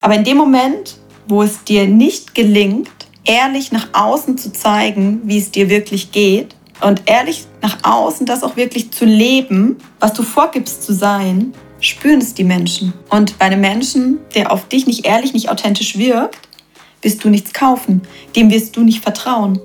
Aber in dem Moment, wo es dir nicht gelingt, ehrlich nach außen zu zeigen, wie es dir wirklich geht und ehrlich nach außen das auch wirklich zu leben, was du vorgibst zu sein, spüren es die Menschen. Und bei einem Menschen, der auf dich nicht ehrlich, nicht authentisch wirkt, wirst du nichts kaufen, dem wirst du nicht vertrauen.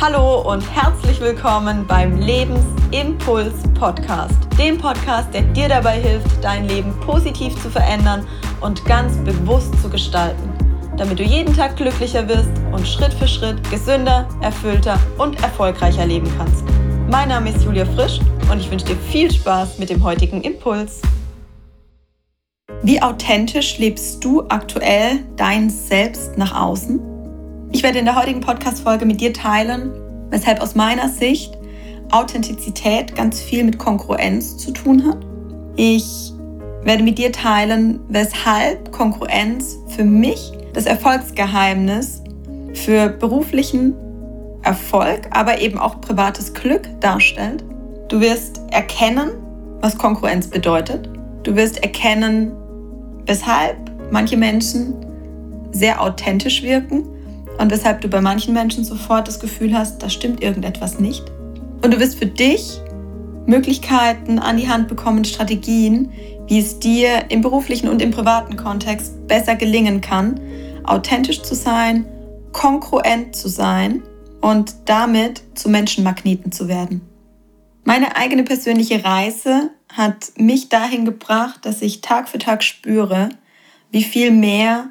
Hallo und herzlich willkommen beim Lebensimpuls Podcast, dem Podcast, der dir dabei hilft, dein Leben positiv zu verändern und ganz bewusst zu gestalten, damit du jeden Tag glücklicher wirst und Schritt für Schritt gesünder, erfüllter und erfolgreicher leben kannst. Mein Name ist Julia Frisch und ich wünsche dir viel Spaß mit dem heutigen Impuls. Wie authentisch lebst du aktuell dein Selbst nach außen? Ich werde in der heutigen Podcast-Folge mit dir teilen, weshalb aus meiner Sicht Authentizität ganz viel mit Konkurrenz zu tun hat. Ich werde mit dir teilen, weshalb Konkurrenz für mich das Erfolgsgeheimnis für beruflichen Erfolg, aber eben auch privates Glück darstellt. Du wirst erkennen, was Konkurrenz bedeutet. Du wirst erkennen, weshalb manche Menschen sehr authentisch wirken und weshalb du bei manchen Menschen sofort das Gefühl hast, da stimmt irgendetwas nicht. Und du wirst für dich Möglichkeiten an die Hand bekommen, Strategien, wie es dir im beruflichen und im privaten Kontext besser gelingen kann, authentisch zu sein, konkurrent zu sein und damit zu Menschenmagneten zu werden. Meine eigene persönliche Reise hat mich dahin gebracht, dass ich Tag für Tag spüre, wie viel mehr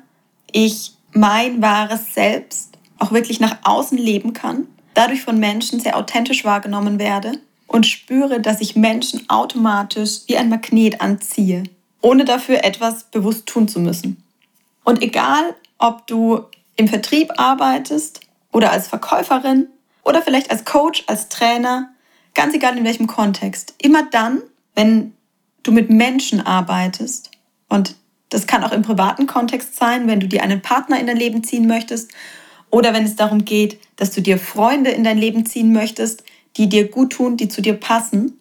ich mein wahres Selbst auch wirklich nach außen leben kann, dadurch von Menschen sehr authentisch wahrgenommen werde und spüre, dass ich Menschen automatisch wie ein Magnet anziehe, ohne dafür etwas bewusst tun zu müssen. Und egal, ob du im Vertrieb arbeitest oder als Verkäuferin oder vielleicht als Coach, als Trainer, ganz egal in welchem Kontext, immer dann, wenn du mit Menschen arbeitest und das kann auch im privaten Kontext sein, wenn du dir einen Partner in dein Leben ziehen möchtest oder wenn es darum geht, dass du dir Freunde in dein Leben ziehen möchtest, die dir gut tun, die zu dir passen,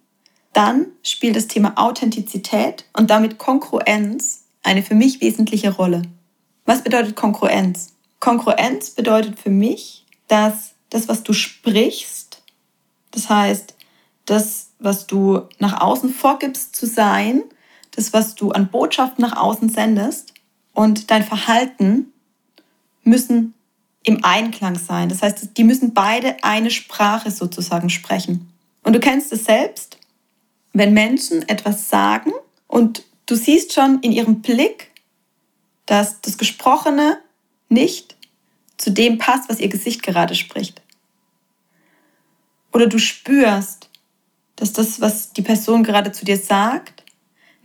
dann spielt das Thema Authentizität und damit Konkurrenz eine für mich wesentliche Rolle. Was bedeutet Konkurrenz? Konkurrenz bedeutet für mich, dass das, was du sprichst, das heißt, das, was du nach außen vorgibst zu sein, das, was du an Botschaften nach außen sendest und dein Verhalten müssen im Einklang sein. Das heißt, die müssen beide eine Sprache sozusagen sprechen. Und du kennst es selbst, wenn Menschen etwas sagen und du siehst schon in ihrem Blick, dass das Gesprochene nicht zu dem passt, was ihr Gesicht gerade spricht. Oder du spürst, dass das, was die Person gerade zu dir sagt,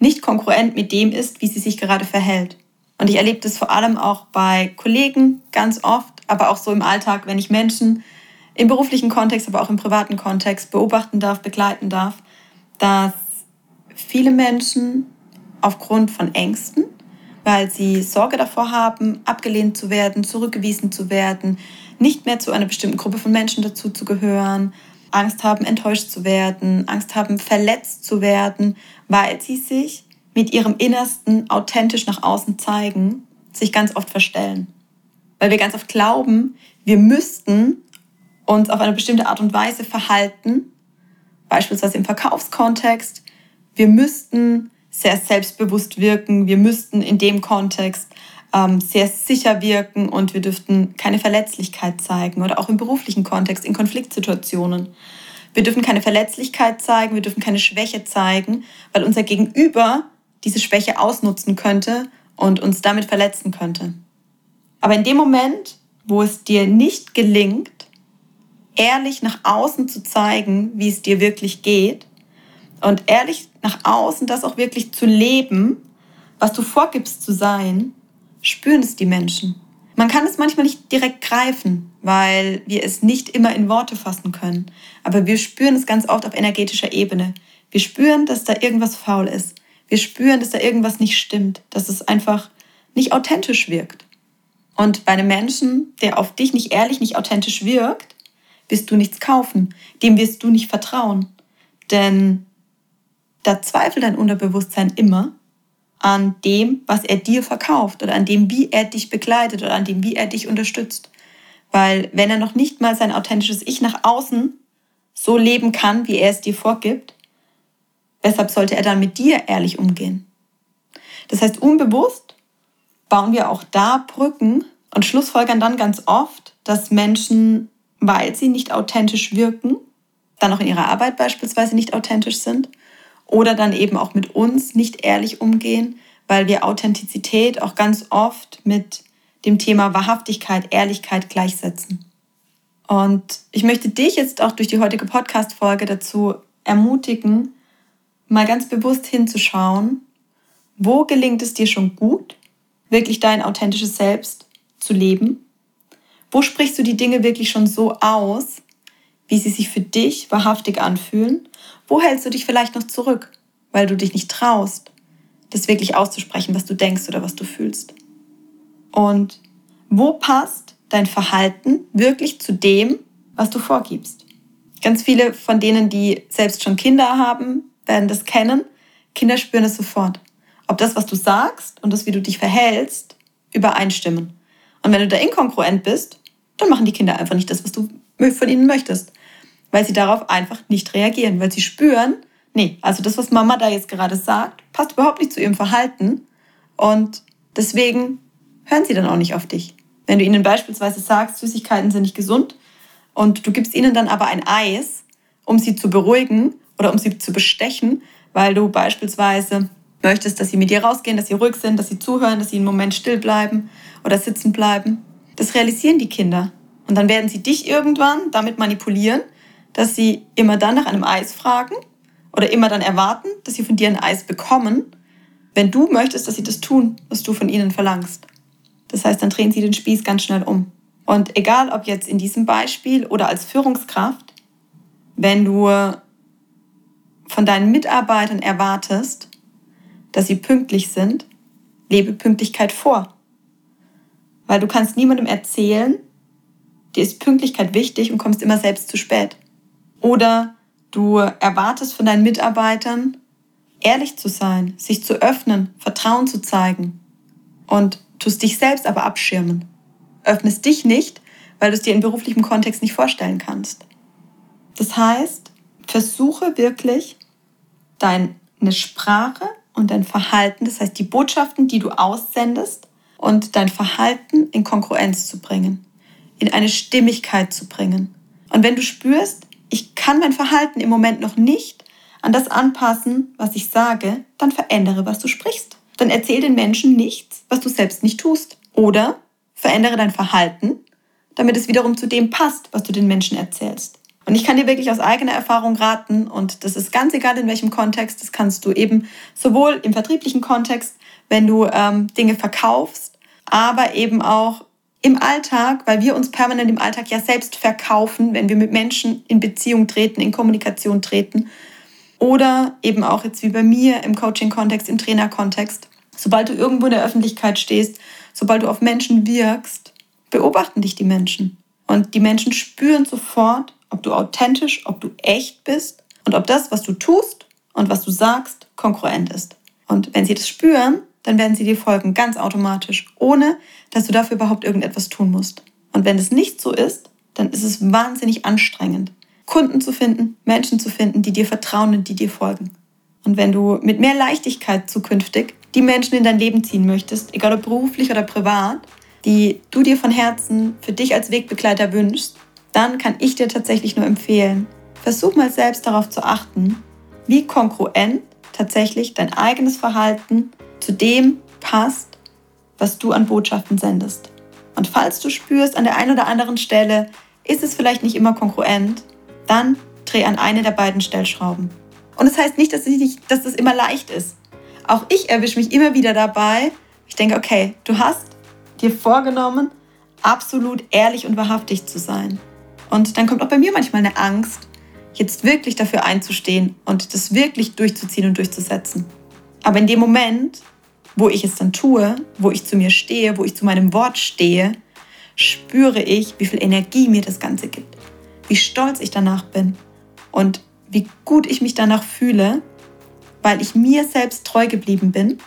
nicht konkurrent mit dem ist, wie sie sich gerade verhält. Und ich erlebe das vor allem auch bei Kollegen ganz oft, aber auch so im Alltag, wenn ich Menschen im beruflichen Kontext, aber auch im privaten Kontext beobachten darf, begleiten darf, dass viele Menschen aufgrund von Ängsten, weil sie Sorge davor haben, abgelehnt zu werden, zurückgewiesen zu werden, nicht mehr zu einer bestimmten Gruppe von Menschen dazu zu gehören, Angst haben, enttäuscht zu werden, Angst haben, verletzt zu werden, weil sie sich mit ihrem Innersten authentisch nach außen zeigen, sich ganz oft verstellen. Weil wir ganz oft glauben, wir müssten uns auf eine bestimmte Art und Weise verhalten, beispielsweise im Verkaufskontext. Wir müssten sehr selbstbewusst wirken, wir müssten in dem Kontext ähm, sehr sicher wirken und wir dürften keine Verletzlichkeit zeigen oder auch im beruflichen Kontext, in Konfliktsituationen. Wir dürfen keine Verletzlichkeit zeigen, wir dürfen keine Schwäche zeigen, weil unser Gegenüber diese Schwäche ausnutzen könnte und uns damit verletzen könnte. Aber in dem Moment, wo es dir nicht gelingt, ehrlich nach außen zu zeigen, wie es dir wirklich geht und ehrlich nach außen das auch wirklich zu leben, was du vorgibst zu sein, spüren es die Menschen. Man kann es manchmal nicht direkt greifen, weil wir es nicht immer in Worte fassen können. Aber wir spüren es ganz oft auf energetischer Ebene. Wir spüren, dass da irgendwas faul ist. Wir spüren, dass da irgendwas nicht stimmt, dass es einfach nicht authentisch wirkt. Und bei einem Menschen, der auf dich nicht ehrlich, nicht authentisch wirkt, wirst du nichts kaufen. Dem wirst du nicht vertrauen. Denn da zweifelt dein Unterbewusstsein immer an dem, was er dir verkauft oder an dem, wie er dich begleitet oder an dem, wie er dich unterstützt. Weil wenn er noch nicht mal sein authentisches Ich nach außen so leben kann, wie er es dir vorgibt, weshalb sollte er dann mit dir ehrlich umgehen? Das heißt, unbewusst bauen wir auch da Brücken und schlussfolgern dann ganz oft, dass Menschen, weil sie nicht authentisch wirken, dann auch in ihrer Arbeit beispielsweise nicht authentisch sind oder dann eben auch mit uns nicht ehrlich umgehen, weil wir Authentizität auch ganz oft mit dem Thema Wahrhaftigkeit, Ehrlichkeit gleichsetzen. Und ich möchte dich jetzt auch durch die heutige Podcast-Folge dazu ermutigen, mal ganz bewusst hinzuschauen, wo gelingt es dir schon gut, wirklich dein authentisches Selbst zu leben? Wo sprichst du die Dinge wirklich schon so aus, wie sie sich für dich wahrhaftig anfühlen? Wo hältst du dich vielleicht noch zurück, weil du dich nicht traust, das wirklich auszusprechen, was du denkst oder was du fühlst? Und wo passt dein Verhalten wirklich zu dem, was du vorgibst. Ganz viele von denen, die selbst schon Kinder haben, werden das kennen. Kinder spüren es sofort. Ob das, was du sagst und das, wie du dich verhältst, übereinstimmen. Und wenn du da inkongruent bist, dann machen die Kinder einfach nicht das, was du von ihnen möchtest. Weil sie darauf einfach nicht reagieren, weil sie spüren, nee, also das, was Mama da jetzt gerade sagt, passt überhaupt nicht zu ihrem Verhalten. Und deswegen hören sie dann auch nicht auf dich. Wenn du ihnen beispielsweise sagst, Süßigkeiten sind nicht gesund und du gibst ihnen dann aber ein Eis, um sie zu beruhigen oder um sie zu bestechen, weil du beispielsweise möchtest, dass sie mit dir rausgehen, dass sie ruhig sind, dass sie zuhören, dass sie einen Moment still bleiben oder sitzen bleiben. Das realisieren die Kinder. Und dann werden sie dich irgendwann damit manipulieren, dass sie immer dann nach einem Eis fragen oder immer dann erwarten, dass sie von dir ein Eis bekommen, wenn du möchtest, dass sie das tun, was du von ihnen verlangst. Das heißt, dann drehen sie den Spieß ganz schnell um. Und egal ob jetzt in diesem Beispiel oder als Führungskraft, wenn du von deinen Mitarbeitern erwartest, dass sie pünktlich sind, lebe Pünktlichkeit vor. Weil du kannst niemandem erzählen, dir ist Pünktlichkeit wichtig und kommst immer selbst zu spät. Oder du erwartest von deinen Mitarbeitern, ehrlich zu sein, sich zu öffnen, Vertrauen zu zeigen. Und tust dich selbst aber abschirmen. Öffnest dich nicht, weil du es dir in beruflichem Kontext nicht vorstellen kannst. Das heißt, versuche wirklich deine Sprache und dein Verhalten, das heißt die Botschaften, die du aussendest und dein Verhalten in Konkurrenz zu bringen, in eine Stimmigkeit zu bringen. Und wenn du spürst, ich kann mein Verhalten im Moment noch nicht an das anpassen, was ich sage, dann verändere, was du sprichst dann erzähl den Menschen nichts, was du selbst nicht tust. Oder verändere dein Verhalten, damit es wiederum zu dem passt, was du den Menschen erzählst. Und ich kann dir wirklich aus eigener Erfahrung raten, und das ist ganz egal in welchem Kontext, das kannst du eben sowohl im vertrieblichen Kontext, wenn du ähm, Dinge verkaufst, aber eben auch im Alltag, weil wir uns permanent im Alltag ja selbst verkaufen, wenn wir mit Menschen in Beziehung treten, in Kommunikation treten. Oder eben auch jetzt wie bei mir im Coaching-Kontext, im Trainer-Kontext. Sobald du irgendwo in der Öffentlichkeit stehst, sobald du auf Menschen wirkst, beobachten dich die Menschen. Und die Menschen spüren sofort, ob du authentisch, ob du echt bist und ob das, was du tust und was du sagst, konkurrent ist. Und wenn sie das spüren, dann werden sie dir folgen, ganz automatisch, ohne dass du dafür überhaupt irgendetwas tun musst. Und wenn es nicht so ist, dann ist es wahnsinnig anstrengend, Kunden zu finden, Menschen zu finden, die dir vertrauen und die dir folgen. Und wenn du mit mehr Leichtigkeit zukünftig die Menschen in dein Leben ziehen möchtest, egal ob beruflich oder privat, die du dir von Herzen für dich als Wegbegleiter wünschst, dann kann ich dir tatsächlich nur empfehlen, versuch mal selbst darauf zu achten, wie kongruent tatsächlich dein eigenes Verhalten zu dem passt, was du an Botschaften sendest. Und falls du spürst, an der einen oder anderen Stelle ist es vielleicht nicht immer kongruent, dann dreh an eine der beiden Stellschrauben. Und das heißt nicht, dass, ich nicht, dass das immer leicht ist. Auch ich erwische mich immer wieder dabei. Ich denke, okay, du hast dir vorgenommen, absolut ehrlich und wahrhaftig zu sein. Und dann kommt auch bei mir manchmal eine Angst, jetzt wirklich dafür einzustehen und das wirklich durchzuziehen und durchzusetzen. Aber in dem Moment, wo ich es dann tue, wo ich zu mir stehe, wo ich zu meinem Wort stehe, spüre ich, wie viel Energie mir das Ganze gibt, wie stolz ich danach bin und wie gut ich mich danach fühle weil ich mir selbst treu geblieben bin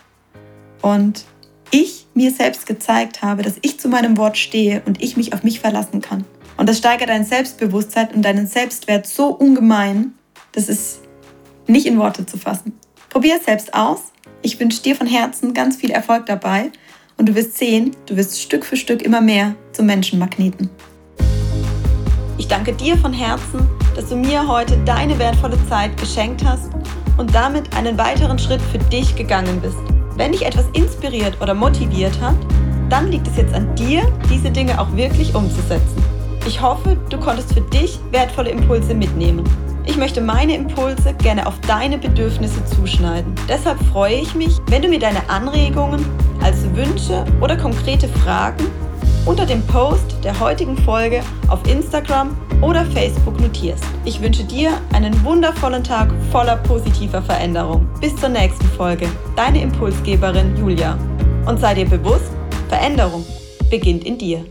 und ich mir selbst gezeigt habe, dass ich zu meinem Wort stehe und ich mich auf mich verlassen kann. Und das steigert dein Selbstbewusstsein und deinen Selbstwert so ungemein, das ist nicht in Worte zu fassen. Probier es selbst aus. Ich wünsche dir von Herzen ganz viel Erfolg dabei und du wirst sehen, du wirst Stück für Stück immer mehr zum Menschenmagneten. Ich danke dir von Herzen, dass du mir heute deine wertvolle Zeit geschenkt hast und damit einen weiteren Schritt für dich gegangen bist. Wenn dich etwas inspiriert oder motiviert hat, dann liegt es jetzt an dir, diese Dinge auch wirklich umzusetzen. Ich hoffe, du konntest für dich wertvolle Impulse mitnehmen. Ich möchte meine Impulse gerne auf deine Bedürfnisse zuschneiden. Deshalb freue ich mich, wenn du mir deine Anregungen als Wünsche oder konkrete Fragen unter dem Post der heutigen Folge auf Instagram oder Facebook notierst. Ich wünsche dir einen wundervollen Tag voller positiver Veränderung. Bis zur nächsten Folge. Deine Impulsgeberin Julia. Und sei dir bewusst, Veränderung beginnt in dir.